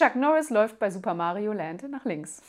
Chuck Norris läuft bei Super Mario Land nach links.